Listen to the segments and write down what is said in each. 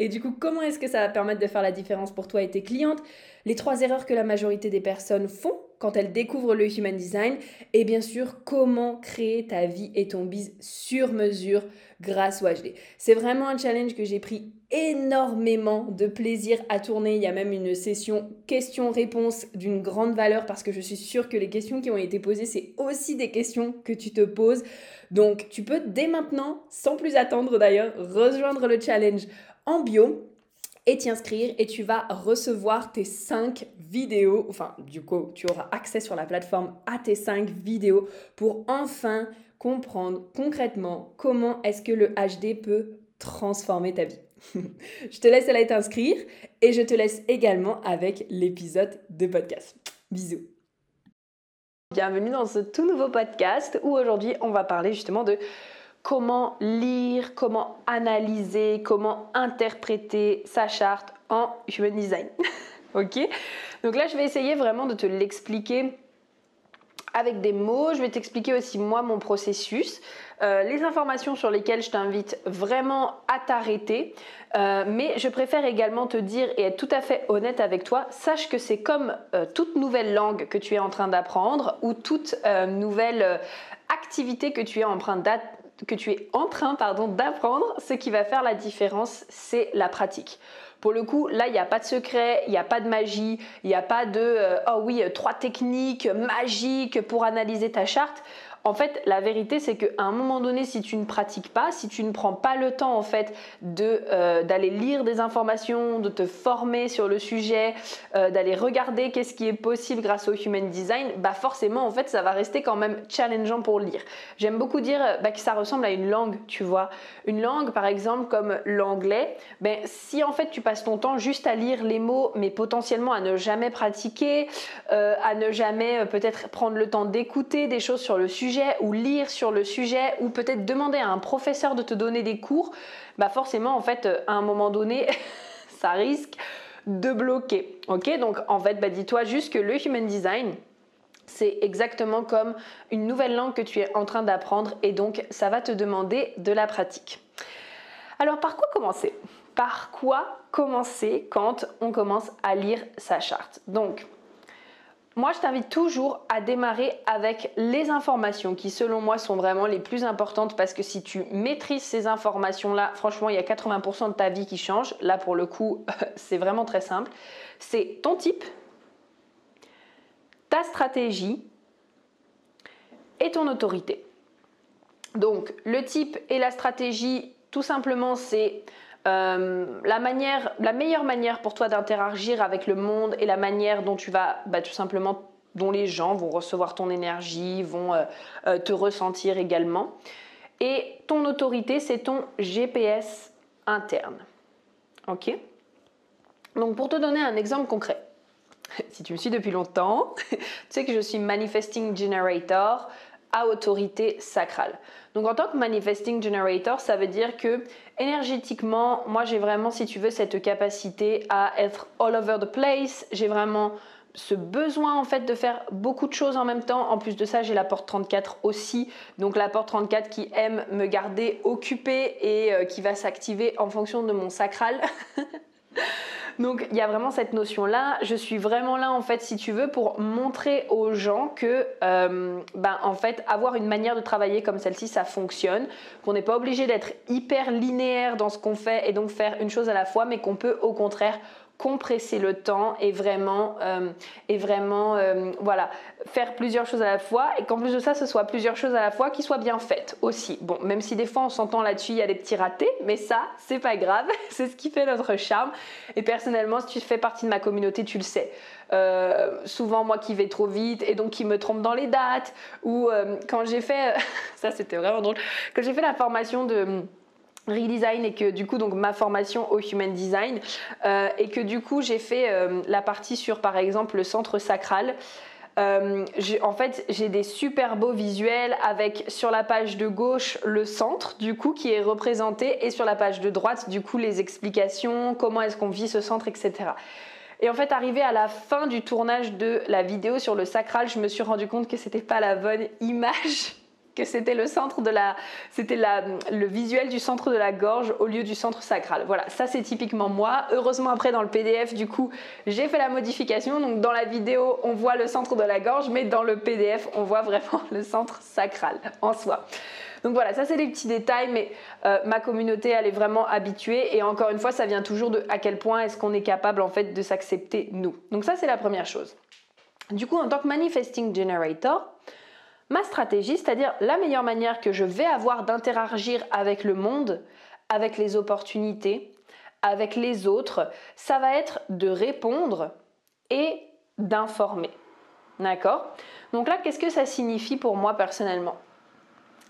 et du coup, comment est-ce que ça va permettre de faire la différence pour toi et tes clientes? Les trois erreurs que la majorité des personnes font quand elles découvrent le Human Design. Et bien sûr, comment créer ta vie et ton biz sur mesure grâce au HD. C'est vraiment un challenge que j'ai pris énormément de plaisir à tourner. Il y a même une session questions-réponses d'une grande valeur parce que je suis sûre que les questions qui ont été posées, c'est aussi des questions que tu te poses. Donc, tu peux dès maintenant, sans plus attendre d'ailleurs, rejoindre le challenge en bio et t'y inscrire et tu vas recevoir tes 5 vidéos, enfin du coup tu auras accès sur la plateforme à tes 5 vidéos pour enfin comprendre concrètement comment est-ce que le HD peut transformer ta vie. je te laisse aller t'inscrire et je te laisse également avec l'épisode de podcast. Bisous. Bienvenue dans ce tout nouveau podcast où aujourd'hui on va parler justement de comment lire, comment analyser, comment interpréter sa charte en Human Design. ok? Donc là, je vais essayer vraiment de te l'expliquer avec des mots. Je vais t'expliquer aussi moi mon processus, euh, les informations sur lesquelles je t'invite vraiment à t'arrêter. Euh, mais je préfère également te dire et être tout à fait honnête avec toi, sache que c'est comme euh, toute nouvelle langue que tu es en train d'apprendre ou toute nouvelle activité que tu es en train que tu es en train pardon, d'apprendre, ce qui va faire la différence, c'est la pratique. Pour le coup, là, il n'y a pas de secret, il n'y a pas de magie, il n'y a pas de euh, oh oui, trois techniques magiques pour analyser ta charte. En fait, la vérité, c'est qu'à un moment donné, si tu ne pratiques pas, si tu ne prends pas le temps en fait euh, d'aller lire des informations, de te former sur le sujet, euh, d'aller regarder qu'est-ce qui est possible grâce au Human Design, bah forcément, en fait, ça va rester quand même challengeant pour lire. J'aime beaucoup dire bah, que ça ressemble à une langue, tu vois. Une langue, par exemple, comme l'anglais, ben si en fait tu passes ton temps juste à lire les mots, mais potentiellement à ne jamais pratiquer, euh, à ne jamais peut-être prendre le temps d'écouter des choses sur le sujet ou lire sur le sujet ou peut-être demander à un professeur de te donner des cours, bah forcément en fait à un moment donné ça risque de bloquer. Ok? Donc en fait bah dis-toi juste que le human design c'est exactement comme une nouvelle langue que tu es en train d'apprendre et donc ça va te demander de la pratique. Alors par quoi commencer? Par quoi commencer quand on commence à lire sa charte? Donc moi, je t'invite toujours à démarrer avec les informations qui, selon moi, sont vraiment les plus importantes parce que si tu maîtrises ces informations-là, franchement, il y a 80% de ta vie qui change. Là, pour le coup, c'est vraiment très simple. C'est ton type, ta stratégie et ton autorité. Donc, le type et la stratégie, tout simplement, c'est euh, la, manière, la meilleure manière pour toi d'interagir avec le monde et la manière dont tu vas bah, tout simplement dont les gens vont recevoir ton énergie, vont euh, euh, te ressentir également. Et ton autorité, c'est ton GPS interne. Ok? Donc pour te donner un exemple concret, si tu me suis depuis longtemps, tu sais que je suis Manifesting Generator à autorité sacrale. Donc en tant que manifesting generator, ça veut dire que énergétiquement, moi j'ai vraiment, si tu veux, cette capacité à être all over the place. J'ai vraiment ce besoin en fait de faire beaucoup de choses en même temps. En plus de ça, j'ai la porte 34 aussi. Donc la porte 34 qui aime me garder occupée et euh, qui va s'activer en fonction de mon sacral. Donc il y a vraiment cette notion-là. Je suis vraiment là en fait, si tu veux, pour montrer aux gens que, euh, ben, en fait, avoir une manière de travailler comme celle-ci, ça fonctionne. Qu'on n'est pas obligé d'être hyper linéaire dans ce qu'on fait et donc faire une chose à la fois, mais qu'on peut au contraire compresser le temps et vraiment, euh, et vraiment euh, voilà, faire plusieurs choses à la fois et qu'en plus de ça, ce soit plusieurs choses à la fois qui soient bien faites aussi. Bon, même si des fois on s'entend là-dessus, il y a des petits ratés, mais ça, c'est pas grave, c'est ce qui fait notre charme. Et personnellement, si tu fais partie de ma communauté, tu le sais. Euh, souvent moi qui vais trop vite et donc qui me trompe dans les dates ou quand j'ai fait ça c'était vraiment drôle quand j'ai fait la formation de redesign et que du coup donc ma formation au human design euh, et que du coup j'ai fait euh, la partie sur par exemple le centre sacral euh, en fait, j'ai des super beaux visuels avec sur la page de gauche le centre du coup qui est représenté et sur la page de droite du coup les explications, comment est-ce qu'on vit ce centre, etc. Et en fait, arrivé à la fin du tournage de la vidéo sur le sacral, je me suis rendu compte que c'était pas la bonne image c'était le centre de la, c'était le visuel du centre de la gorge au lieu du centre sacral. Voilà, ça c'est typiquement moi. Heureusement après dans le PDF du coup j'ai fait la modification. Donc dans la vidéo on voit le centre de la gorge, mais dans le PDF on voit vraiment le centre sacral en soi. Donc voilà, ça c'est des petits détails, mais euh, ma communauté elle est vraiment habituée et encore une fois ça vient toujours de à quel point est-ce qu'on est capable en fait de s'accepter nous. Donc ça c'est la première chose. Du coup en tant que manifesting generator, ma stratégie, c'est-à-dire la meilleure manière que je vais avoir d'interagir avec le monde, avec les opportunités, avec les autres, ça va être de répondre et d'informer. D'accord? Donc là, qu'est-ce que ça signifie pour moi personnellement?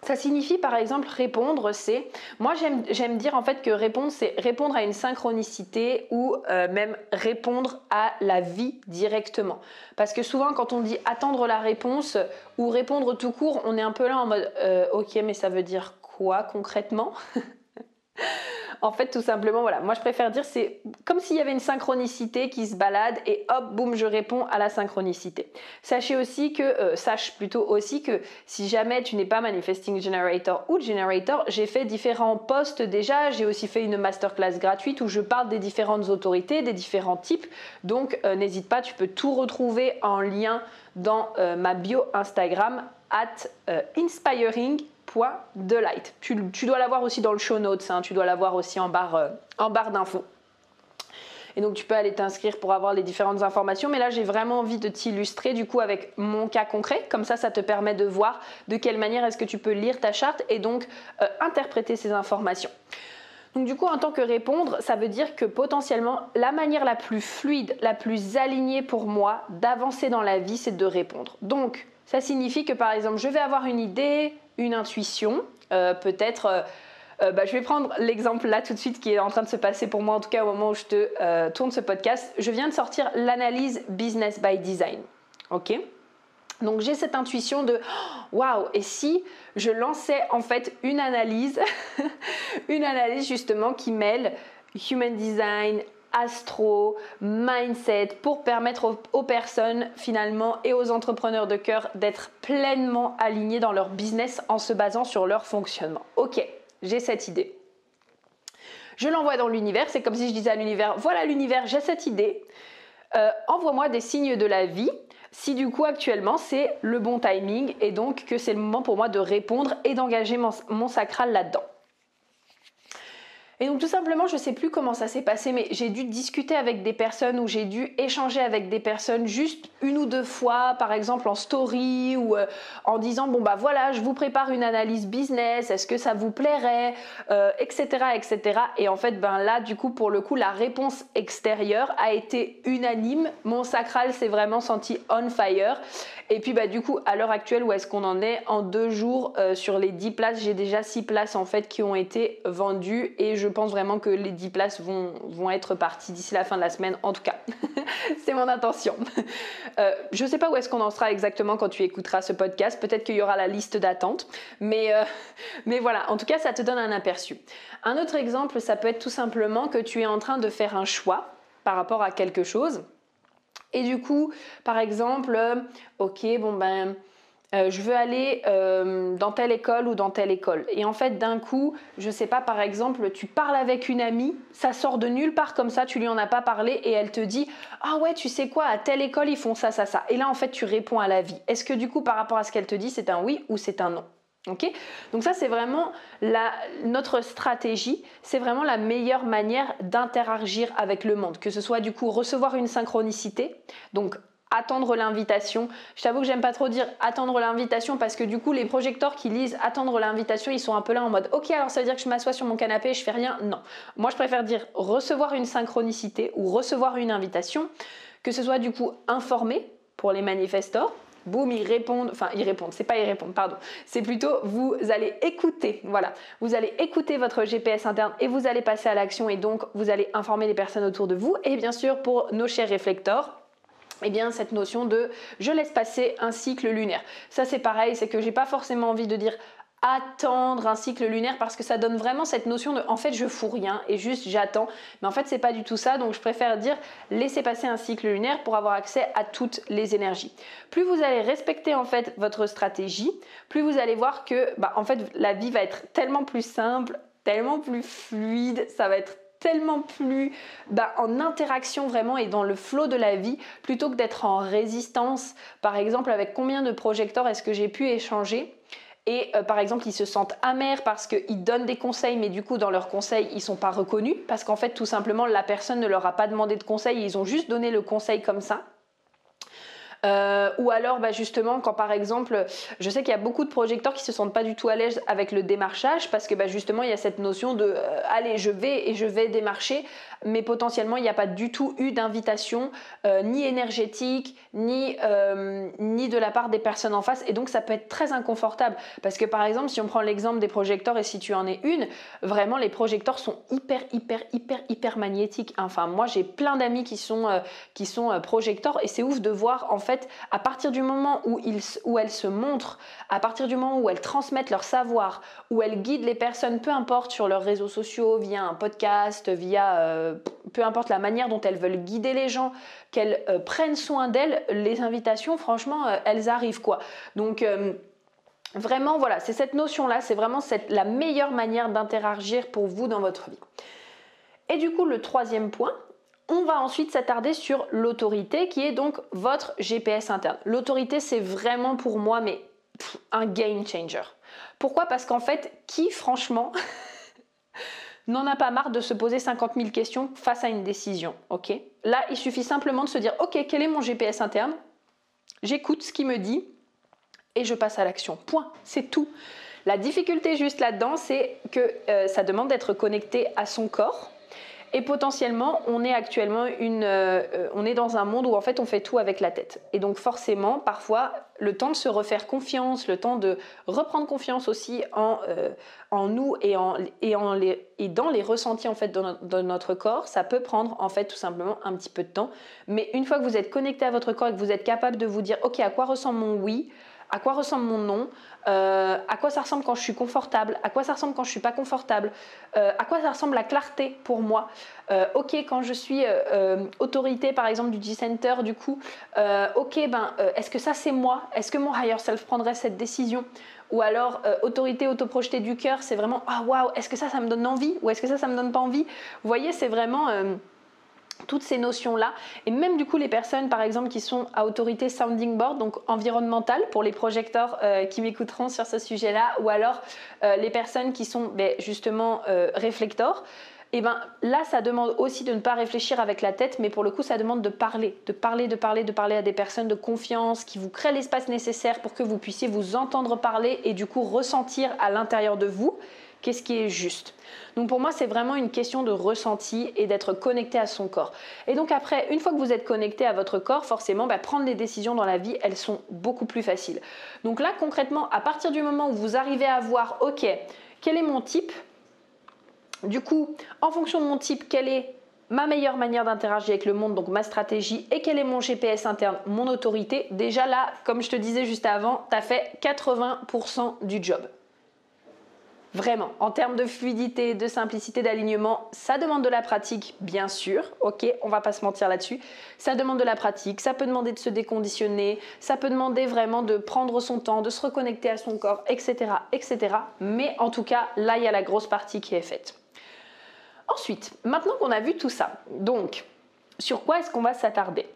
Ça signifie par exemple répondre, c'est moi j'aime dire en fait que répondre c'est répondre à une synchronicité ou euh, même répondre à la vie directement. Parce que souvent quand on dit attendre la réponse ou répondre tout court, on est un peu là en mode euh, ok mais ça veut dire quoi concrètement? en fait, tout simplement, voilà, moi je préfère dire c'est comme s'il y avait une synchronicité qui se balade et hop, boum, je réponds à la synchronicité. Sachez aussi que, euh, sache plutôt aussi que si jamais tu n'es pas manifesting generator ou generator, j'ai fait différents posts déjà, j'ai aussi fait une masterclass gratuite où je parle des différentes autorités, des différents types. Donc euh, n'hésite pas, tu peux tout retrouver en lien dans euh, ma bio Instagram at inspiring de light. Tu, dois l'avoir aussi dans le show notes, hein. tu dois l'avoir aussi en barre, euh, barre d'infos. Et donc tu peux aller t'inscrire pour avoir les différentes informations. Mais là, j'ai vraiment envie de t'illustrer du coup avec mon cas concret. Comme ça, ça te permet de voir de quelle manière est-ce que tu peux lire ta charte et donc euh, interpréter ces informations. Donc du coup, en tant que répondre, ça veut dire que potentiellement, la manière la plus fluide, la plus alignée pour moi d'avancer dans la vie, c'est de répondre. Donc, ça signifie que par exemple, je vais avoir une idée, une intuition, euh, peut-être... Euh, euh, bah, je vais prendre l'exemple là tout de suite qui est en train de se passer pour moi, en tout cas au moment où je te tourne ce podcast. Je viens de sortir l'analyse Business by Design. Ok? Donc j'ai cette intuition de waouh, et si je lançais en fait une analyse, une analyse justement qui mêle human design, astro, mindset, pour permettre aux, personnes finalement et aux entrepreneurs de cœur d'être pleinement alignés dans leur business en se basant sur leur fonctionnement. Ok, j'ai cette idée. Je l'envoie dans l'univers, c'est comme si je disais à l'univers, voilà l'univers, j'ai cette idée. Euh, envoie-moi des signes de la vie si du coup actuellement c'est le bon timing et donc que c'est le moment pour moi de répondre et d'engager mon sacral là-dedans. Et donc tout simplement, je sais plus comment ça s'est passé, mais j'ai dû discuter avec des personnes ou j'ai dû échanger avec des personnes juste une ou deux fois, par exemple en story ou euh, en disant bon bah voilà, je vous prépare une analyse business, est-ce que ça vous plairait, etc., euh, etc. Et en fait, ben là, du coup, pour le coup, la réponse extérieure a été unanime. Mon sacral s'est vraiment senti on fire. Et puis bah du coup, à l'heure actuelle, où est-ce qu'on en est? En deux jours, euh, sur les 10 places, j'ai déjà 6 places en fait qui ont été vendues et je pense vraiment que les 10 places vont, vont être parties d'ici la fin de la semaine, en tout cas. c'est mon intention. Euh, je ne sais pas où est-ce qu'on en sera exactement quand tu écouteras ce podcast. Peut-être qu'il y aura la liste d'attente. Mais, euh, mais voilà, en tout cas, ça te donne un aperçu. Un autre exemple, ça peut être tout simplement que tu es en train de faire un choix par rapport à quelque chose. Et du coup, par exemple, euh, ok, bon ben, euh, je veux aller euh, dans telle école ou dans telle école. Et en fait, d'un coup, je sais pas, par exemple, tu parles avec une amie, ça sort de nulle part comme ça, tu lui en as pas parlé et elle te dit Ah ouais, tu sais quoi, à telle école, ils font ça, ça, ça. Et là, en fait, tu réponds à la vie. Est-ce que du coup, par rapport à ce qu'elle te dit, c'est un oui ou c'est un non? Ok? Donc ça, c'est vraiment la, notre stratégie, c'est vraiment la meilleure manière d'interagir avec le monde, que ce soit du coup recevoir une synchronicité, donc attendre l'invitation. Je t'avoue que j'aime pas trop dire attendre l'invitation parce que du coup les projecteurs qui lisent attendre l'invitation, ils sont un peu là en mode OK, alors ça veut dire que je m'assois sur mon canapé et je fais rien? Non. Moi, je préfère dire recevoir une synchronicité ou recevoir une invitation, que ce soit du coup informé pour les manifestants boum, ils répondent, enfin ils répondent, c'est pas ils répondent, pardon, c'est plutôt vous allez écouter, voilà, vous allez écouter votre GPS interne et vous allez passer à l'action et donc vous allez informer les personnes autour de vous et bien sûr pour nos chers réflecteurs, eh bien cette notion de je laisse passer un cycle lunaire. Ça c'est pareil, c'est que j'ai pas forcément envie de dire attendre un cycle lunaire parce que ça donne vraiment cette notion de en fait je fous rien et juste j'attends mais en fait c'est pas du tout ça donc je préfère dire laissez passer un cycle lunaire pour avoir accès à toutes les énergies plus vous allez respecter en fait votre stratégie plus vous allez voir que bah, en fait la vie va être tellement plus simple tellement plus fluide ça va être tellement plus bah, en interaction vraiment et dans le flot de la vie plutôt que d'être en résistance par exemple avec combien de projecteurs est-ce que j'ai pu échanger? Et euh, par exemple ils se sentent amers parce qu'ils donnent des conseils mais du coup dans leurs conseils ils sont pas reconnus parce qu'en fait tout simplement la personne ne leur a pas demandé de conseil, ils ont juste donné le conseil comme ça. Euh, ou alors bah, justement quand par exemple, je sais qu'il y a beaucoup de projecteurs qui se sentent pas du tout à l'aise avec le démarchage parce que bah, justement il y a cette notion de euh, allez je vais et je vais démarcher, mais potentiellement il n'y a pas du tout eu d'invitation euh, ni énergétique ni ni de la part des personnes en face et donc ça peut être très inconfortable parce que par exemple si on prend l'exemple des projecteurs et si tu en es une, vraiment les projecteurs sont hyper hyper hyper hyper magnétiques. Enfin moi j'ai plein d'amis qui sont qui sont projecteurs et c'est ouf de voir en fait à partir du moment où, elles se montrent, à partir du moment où elles transmettent leur savoir, où elles guident les personnes, peu importe sur leurs réseaux sociaux, via un podcast, via euh, peu importe la manière dont elles veulent guider les gens, qu'elles euh, prennent soin d'elles, les invitations, franchement, euh, elles arrivent quoi. Donc vraiment, voilà, c'est cette notion-là, c'est vraiment la meilleure manière d'interagir pour vous dans votre vie. Et du coup, le troisième point, on va ensuite s'attarder sur l'autorité qui est donc votre GPS interne. L'autorité, c'est vraiment pour moi, mais un game changer. Pourquoi? Parce qu'en fait, qui franchement n'en a pas marre de se poser 50 000 questions face à une décision Là, il suffit simplement de se dire Ok, quel est mon GPS interne? J'écoute ce qu'il me dit et je passe à l'action. Point. C'est tout. La difficulté juste là-dedans, c'est que euh, ça demande d'être connecté à son corps et potentiellement, on est actuellement une, euh, on est dans un monde où en fait on fait tout avec la tête. Et donc forcément, parfois, le temps de se refaire confiance, le temps de reprendre confiance aussi en, euh, nous et, en, dans les ressentis en fait de notre corps, ça peut prendre en fait tout simplement un petit peu de temps. Mais une fois que vous êtes connecté à votre corps et que vous êtes capable de vous dire, ok, à quoi ressemble mon oui à quoi ressemble mon nom, euh, à quoi ça ressemble quand je suis confortable, à quoi ça ressemble quand je suis pas confortable, euh, à quoi ça ressemble la clarté pour moi. Euh, ok, quand je suis autorité par exemple du G-Center, du coup, ok, ben, est-ce que ça c'est moi? Est-ce que mon higher self prendrait cette décision? Ou alors autorité autoprojetée du cœur, c'est vraiment ah waouh, est-ce que ça ça me donne envie? Ou est-ce que ça ça me donne pas envie? Vous voyez, c'est vraiment toutes ces notions-là, et même du coup les personnes par exemple qui sont à autorité sounding board, donc environnementale pour les projecteurs euh, qui m'écouteront sur ce sujet-là, ou alors euh, les personnes qui sont ben, justement euh, réflecteurs, et eh ben là ça demande aussi de ne pas réfléchir avec la tête, mais pour le coup ça demande de parler, de parler, de parler, de parler à des personnes de confiance qui vous créent l'espace nécessaire pour que vous puissiez vous entendre parler et du coup ressentir à l'intérieur de vous qu'est-ce qui est juste? Donc pour moi, c'est vraiment une question de ressenti et d'être connecté à son corps. Et donc après, une fois que vous êtes connecté à votre corps, forcément, bah, prendre les décisions dans la vie, elles sont beaucoup plus faciles. Donc là, concrètement, à partir du moment où vous arrivez à voir, ok, quel est mon type? Du coup, en fonction de mon type, quelle est ma meilleure manière d'interagir avec le monde, donc ma stratégie, et quel est mon GPS interne, mon autorité, déjà là, comme je te disais juste avant, tu as fait 80% du job. Vraiment, en termes de fluidité, de simplicité, d'alignement, ça demande de la pratique, bien sûr. Ok, on va pas se mentir là-dessus. Ça demande de la pratique, ça peut demander de se déconditionner, ça peut demander vraiment de prendre son temps, de se reconnecter à son corps, etc., etc. Mais en tout cas, là, il y a la grosse partie qui est faite. Ensuite, maintenant qu'on a vu tout ça, donc, sur quoi est-ce qu'on va s'attarder?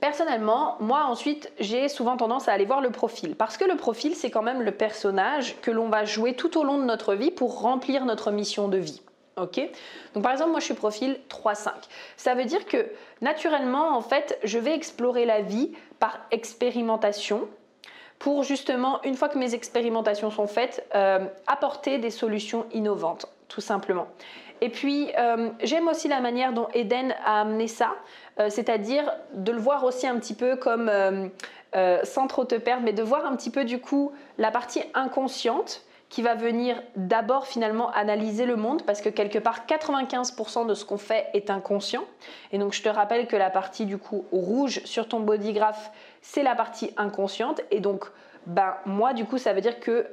Personnellement, moi ensuite, j'ai souvent tendance à aller voir le profil parce que le profil, c'est quand même le personnage que l'on va jouer tout au long de notre vie pour remplir notre mission de vie. Donc par exemple, moi je suis profil 3-5. Ça veut dire que naturellement, en fait, je vais explorer la vie par expérimentation pour justement, une fois que mes expérimentations sont faites, euh, apporter des solutions innovantes, tout simplement. Et puis, euh, j'aime aussi la manière dont Eden a amené ça, euh, c'est-à-dire de le voir aussi un petit peu comme, euh, sans trop te perdre, mais de voir un petit peu du coup la partie inconsciente qui va venir d'abord finalement analyser le monde parce que quelque part 95% de ce qu'on fait est inconscient. Et donc je te rappelle que la partie du coup rouge sur ton bodygraph, c'est la partie inconsciente. Et donc ben, moi du coup ça veut dire que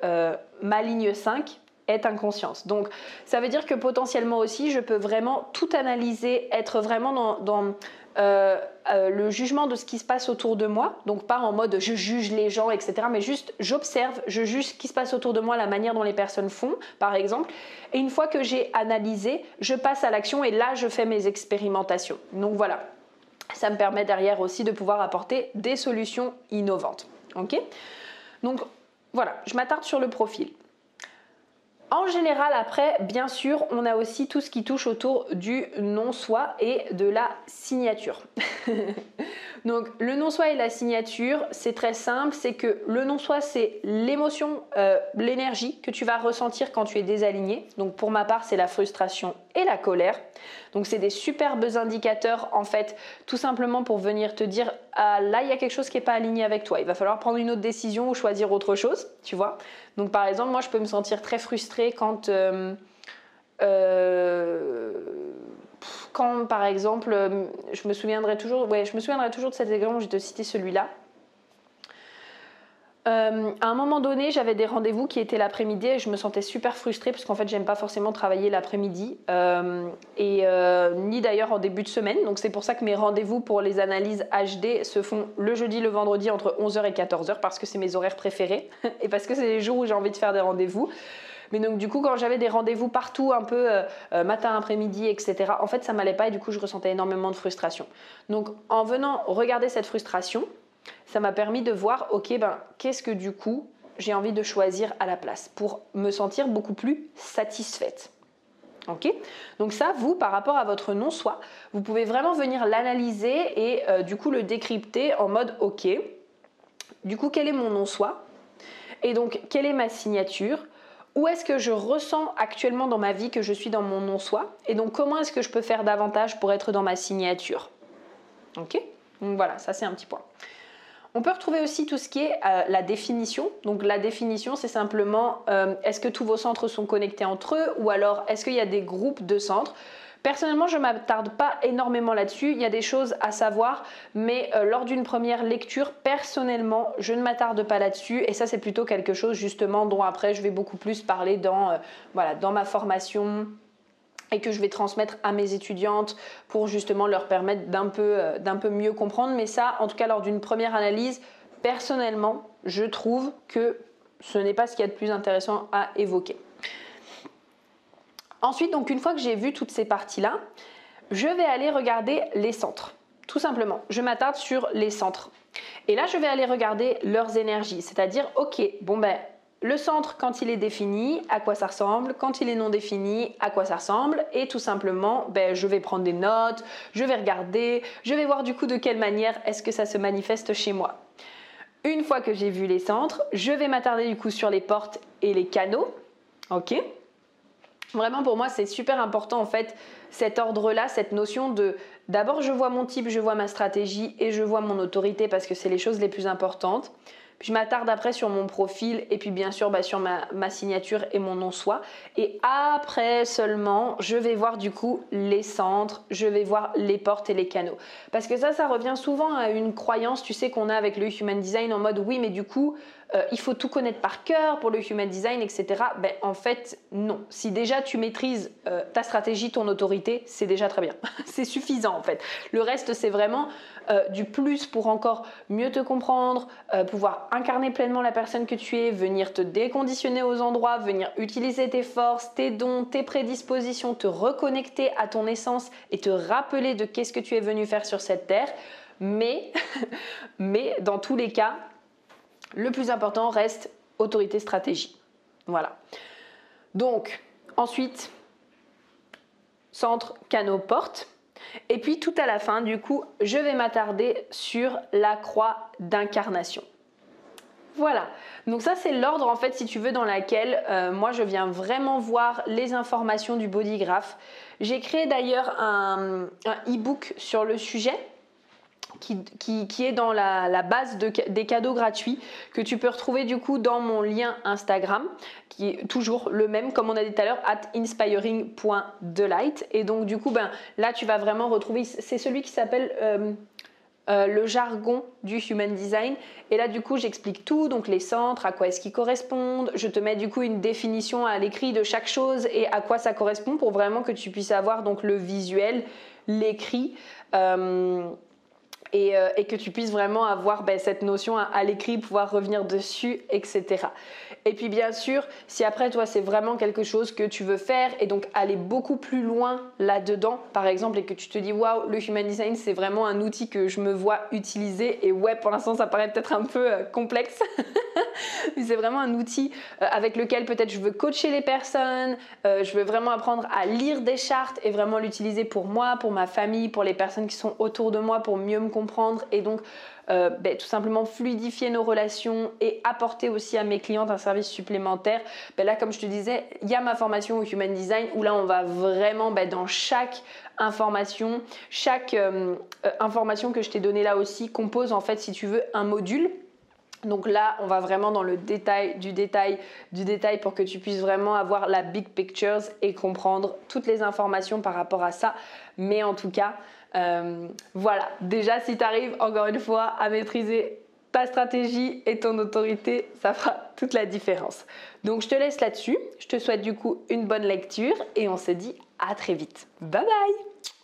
ma ligne 5, est inconscience. Donc ça veut dire que potentiellement aussi, je peux vraiment tout analyser, être vraiment dans, euh, euh, le jugement de ce qui se passe autour de moi. Donc pas en mode je juge les gens, etc. Mais juste j'observe, je juge ce qui se passe autour de moi, la manière dont les personnes font, par exemple. Et une fois que j'ai analysé, je passe à l'action et là, je fais mes expérimentations. Donc voilà. Ça me permet derrière aussi de pouvoir apporter des solutions innovantes. Ok? Donc voilà, je m'attarde sur le profil. En général, après, bien sûr, on a aussi tout ce qui touche autour du non-soi et de la signature. Donc, le non-soi et la signature, c'est très simple, c'est que le non-soi, c'est l'émotion, euh, l'énergie que tu vas ressentir quand tu es désaligné. Donc, pour ma part, c'est la frustration et la colère. Donc, c'est des superbes indicateurs, en fait, tout simplement pour venir te dire, ah, là, il y a quelque chose qui n'est pas aligné avec toi. Il va falloir prendre une autre décision ou choisir autre chose, tu vois. Donc par exemple, moi je peux me sentir très frustrée quand, euh, euh, quand par exemple, je me souviendrai toujours, ouais, je me souviendrai toujours de cet exemple, je vais te citer celui-là. Euh, à un moment donné, j'avais des rendez-vous qui étaient l'après-midi et je me sentais super frustrée parce qu'en fait, j'aime pas forcément travailler l'après-midi et ni d'ailleurs en début de semaine. Donc c'est pour ça que mes rendez-vous pour les analyses HD se font le jeudi, le vendredi entre 11h et 14h parce que c'est mes horaires préférés et parce que c'est les jours où j'ai envie de faire des rendez-vous. Mais donc du coup, quand j'avais des rendez-vous partout, un peu euh, euh, matin, après-midi, etc., en fait, ça m'allait pas et du coup, je ressentais énormément de frustration. Donc en venant regarder cette frustration, ça m'a permis de voir, ok, ben, qu'est-ce que du coup j'ai envie de choisir à la place pour me sentir beaucoup plus satisfaite. Ok? Donc ça, vous, par rapport à votre non-soi, vous pouvez vraiment venir l'analyser et euh, du coup le décrypter en mode ok, du coup quel est mon non-soi? Et donc quelle est ma signature? Où est-ce que je ressens actuellement dans ma vie que je suis dans mon non-soi? Et donc comment est-ce que je peux faire davantage pour être dans ma signature? Ok? Donc voilà, ça c'est un petit point. On peut retrouver aussi tout ce qui est euh, la définition. Donc la définition, c'est simplement euh, est-ce que tous vos centres sont connectés entre eux? Ou alors est-ce qu'il y a des groupes de centres? Personnellement, je ne m'attarde pas énormément là-dessus. Il y a des choses à savoir, mais euh, lors d'une première lecture, personnellement, je ne m'attarde pas là-dessus. Et ça, c'est plutôt quelque chose justement dont après, je vais beaucoup plus parler dans, dans ma formation, et que je vais transmettre à mes étudiantes pour justement leur permettre d'un peu, euh, d'un peu mieux comprendre. Mais ça, en tout cas, lors d'une première analyse, personnellement, je trouve que ce n'est pas ce qu'il y a de plus intéressant à évoquer. Ensuite, donc une fois que j'ai vu toutes ces parties-là, je vais aller regarder les centres. Tout simplement, je m'attarde sur les centres. Et là, je vais aller regarder leurs énergies, c'est-à-dire, ok, bon ben, le centre, quand il est défini, à quoi ça ressemble, quand il est non défini, à quoi ça ressemble, et tout simplement, ben, je vais prendre des notes, je vais regarder, je vais voir du coup de quelle manière est-ce que ça se manifeste chez moi. Une fois que j'ai vu les centres, je vais m'attarder du coup sur les portes et les canaux, ok Vraiment pour moi c'est super important en fait cet ordre-là, cette notion de d'abord je vois mon type, je vois ma stratégie et je vois mon autorité parce que c'est les choses les plus importantes. Puis je m'attarde après sur mon profil et puis bien sûr bah, sur ma, signature et mon nom-soi. Et après seulement, je vais voir du coup les centres, je vais voir les portes et les canaux. Parce que ça, ça revient souvent à une croyance, tu sais, qu'on a avec le Human Design en mode oui, mais du coup, euh, il faut tout connaître par cœur pour le human design, etc. Ben, en fait, non. Si déjà tu maîtrises euh, ta stratégie, ton autorité, c'est déjà très bien. c'est suffisant en fait. Le reste, c'est vraiment euh, du plus pour encore mieux te comprendre, pouvoir incarner pleinement la personne que tu es, venir te déconditionner aux endroits, venir utiliser tes forces, tes dons, tes prédispositions, te reconnecter à ton essence et te rappeler de qu'est-ce que tu es venu faire sur cette terre. Mais, mais dans tous les cas, le plus important reste autorité stratégie. Voilà. Donc, ensuite, centre, canot, porte. Et puis tout à la fin, du coup, je vais m'attarder sur la croix d'incarnation. Voilà, donc ça c'est l'ordre en fait si tu veux dans laquelle euh, moi je viens vraiment voir les informations du bodygraph. J'ai créé d'ailleurs un e-book sur le sujet qui, est dans la, base des cadeaux gratuits que tu peux retrouver du coup dans mon lien Instagram qui est toujours le même comme on a dit tout à l'heure at inspiring.delight et donc du coup ben là tu vas vraiment retrouver c'est celui qui s'appelle euh, euh, le jargon du human design. Et là, du coup, j'explique tout, donc les centres, à quoi est-ce qu'ils correspondent. Je te mets du coup une définition à l'écrit de chaque chose et à quoi ça correspond pour vraiment que tu puisses avoir donc le visuel, l'écrit. Euh, euh, et, que tu puisses vraiment avoir ben, cette notion à, l'écrit, pouvoir revenir dessus, etc. Et puis bien sûr, si après toi c'est vraiment quelque chose que tu veux faire et donc aller beaucoup plus loin là-dedans, par exemple, et que tu te dis waouh, le human design c'est vraiment un outil que je me vois utiliser et ouais, pour l'instant ça paraît peut-être un peu euh, complexe, mais c'est vraiment un outil euh, avec lequel peut-être je veux coacher les personnes, je veux vraiment apprendre à lire des chartes et vraiment l'utiliser pour moi, pour ma famille, pour les personnes qui sont autour de moi, pour mieux me comprendre et donc euh, ben, tout simplement fluidifier nos relations et apporter aussi à mes clientes un service supplémentaire. Ben là, comme je te disais, il y a ma formation au Human Design où là, on va vraiment ben, dans chaque information, chaque euh, euh, information que je t'ai donnée là aussi compose en fait, si tu veux, un module. Donc là, on va vraiment dans le détail du détail du détail pour que tu puisses vraiment avoir la big pictures et comprendre toutes les informations par rapport à ça. Mais en tout cas, euh, voilà, déjà si tu arrives encore une fois à maîtriser ta stratégie et ton autorité, ça fera toute la différence. Donc je te laisse là-dessus. Je te souhaite du coup une bonne lecture et on se dit à très vite. Bye bye